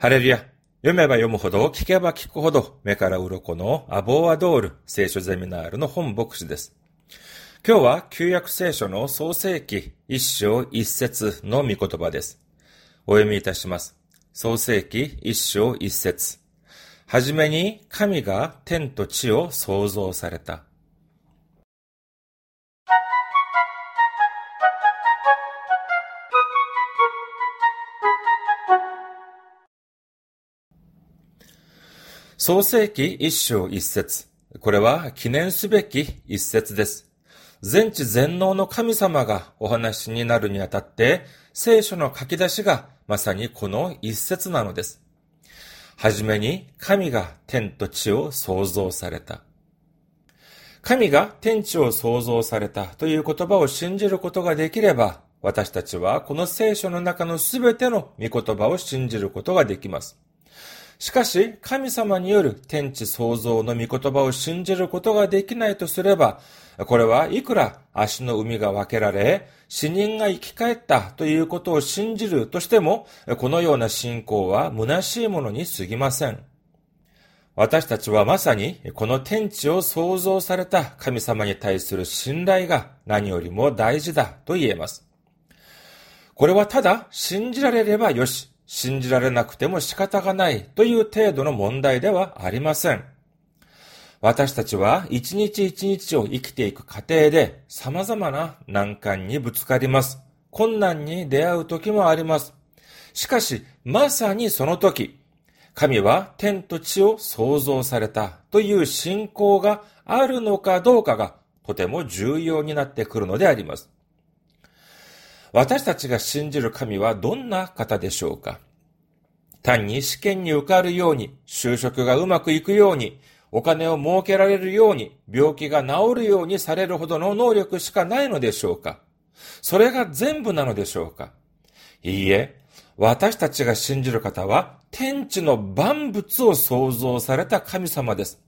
ハレルヤ。読めば読むほど、聞けば聞くほど、目から鱗のアボーアドール聖書ゼミナールの本牧師です。今日は旧約聖書の創世記一章一節の御言葉です。お読みいたします。創世記一章一節。はじめに神が天と地を創造された。創世記一章一節。これは記念すべき一節です。全知全能の神様がお話になるにあたって、聖書の書き出しがまさにこの一節なのです。はじめに神が天と地を創造された。神が天地を創造されたという言葉を信じることができれば、私たちはこの聖書の中のすべての御言葉を信じることができます。しかし、神様による天地創造の御言葉を信じることができないとすれば、これはいくら足の海が分けられ、死人が生き返ったということを信じるとしても、このような信仰は虚しいものに過ぎません。私たちはまさにこの天地を創造された神様に対する信頼が何よりも大事だと言えます。これはただ信じられればよし、信じられなくても仕方がないという程度の問題ではありません。私たちは一日一日を生きていく過程で様々な難関にぶつかります。困難に出会う時もあります。しかし、まさにその時、神は天と地を創造されたという信仰があるのかどうかがとても重要になってくるのであります。私たちが信じる神はどんな方でしょうか？単に試験に受かるように、就職がうまくいくように、お金を儲けられるように、病気が治るようにされるほどの能力しかないのでしょうか？それが全部なのでしょうか？いいえ、私たちが信じる方は、天地の万物を創造された神様です。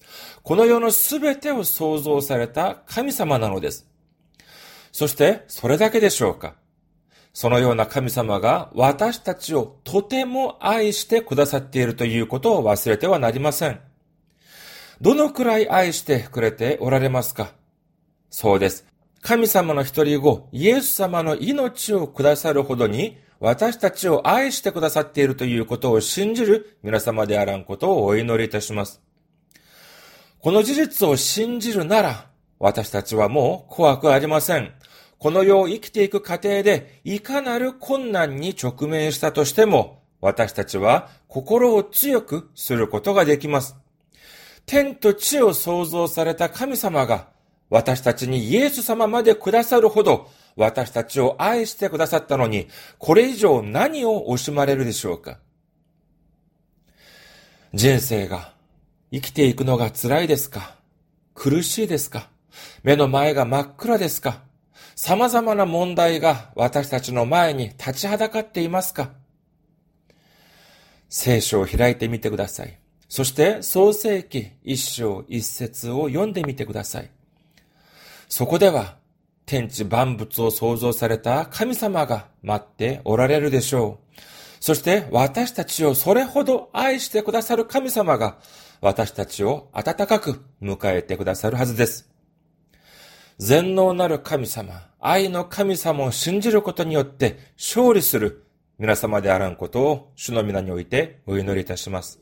この世のすべてを創造された神様なのです。そして、それだけでしょうか？そのような神様が私たちをとても愛してくださっているということを忘れてはなりません。どのくらい愛してくれておられますか？そうです。神様の一人子、イエス様の命をくださるほどに私たちを愛してくださっているということを信じる皆様であらんことをお祈りいたします。この事実を信じるなら、私たちはもう怖くありません。この世を生きていく過程で、いかなる困難に直面したとしても、私たちは心を強くすることができます。天と地を創造された神様が、私たちにイエス様までくださるほど、私たちを愛してくださったのに、これ以上何を惜しまれるでしょうか。人生が生きていくのが辛いですか？苦しいですか？目の前が真っ暗ですか？様々な問題が私たちの前に立ちはだかっていますか？聖書を開いてみてください。そして創世記一章一節を読んでみてください。そこでは天地万物を創造された神様が待っておられるでしょう。そして私たちをそれほど愛してくださる神様が私たちを温かく迎えてくださるはずです。全能なる神様、愛の神様を信じることによって勝利する皆様であらんことを主の皆においてお祈りいたします。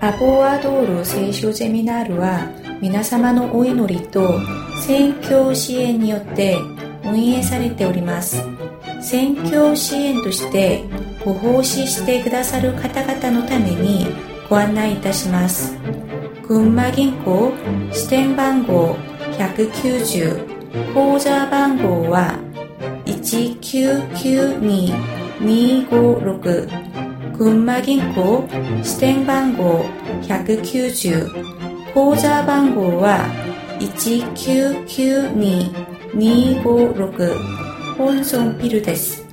アポワドール聖書ゼミナールは皆様のお祈りと宣教支援によって運営されております。宣教支援としてご奉仕してくださる方々のためにご案内いたします。群馬銀行支店番号190口座番号は1992256群馬銀行支店番号190口座番号は1992256本村ビルです。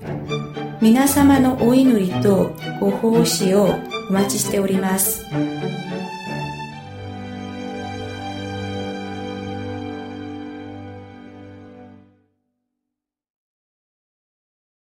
皆様のお祈りとご奉仕をお待ちしております。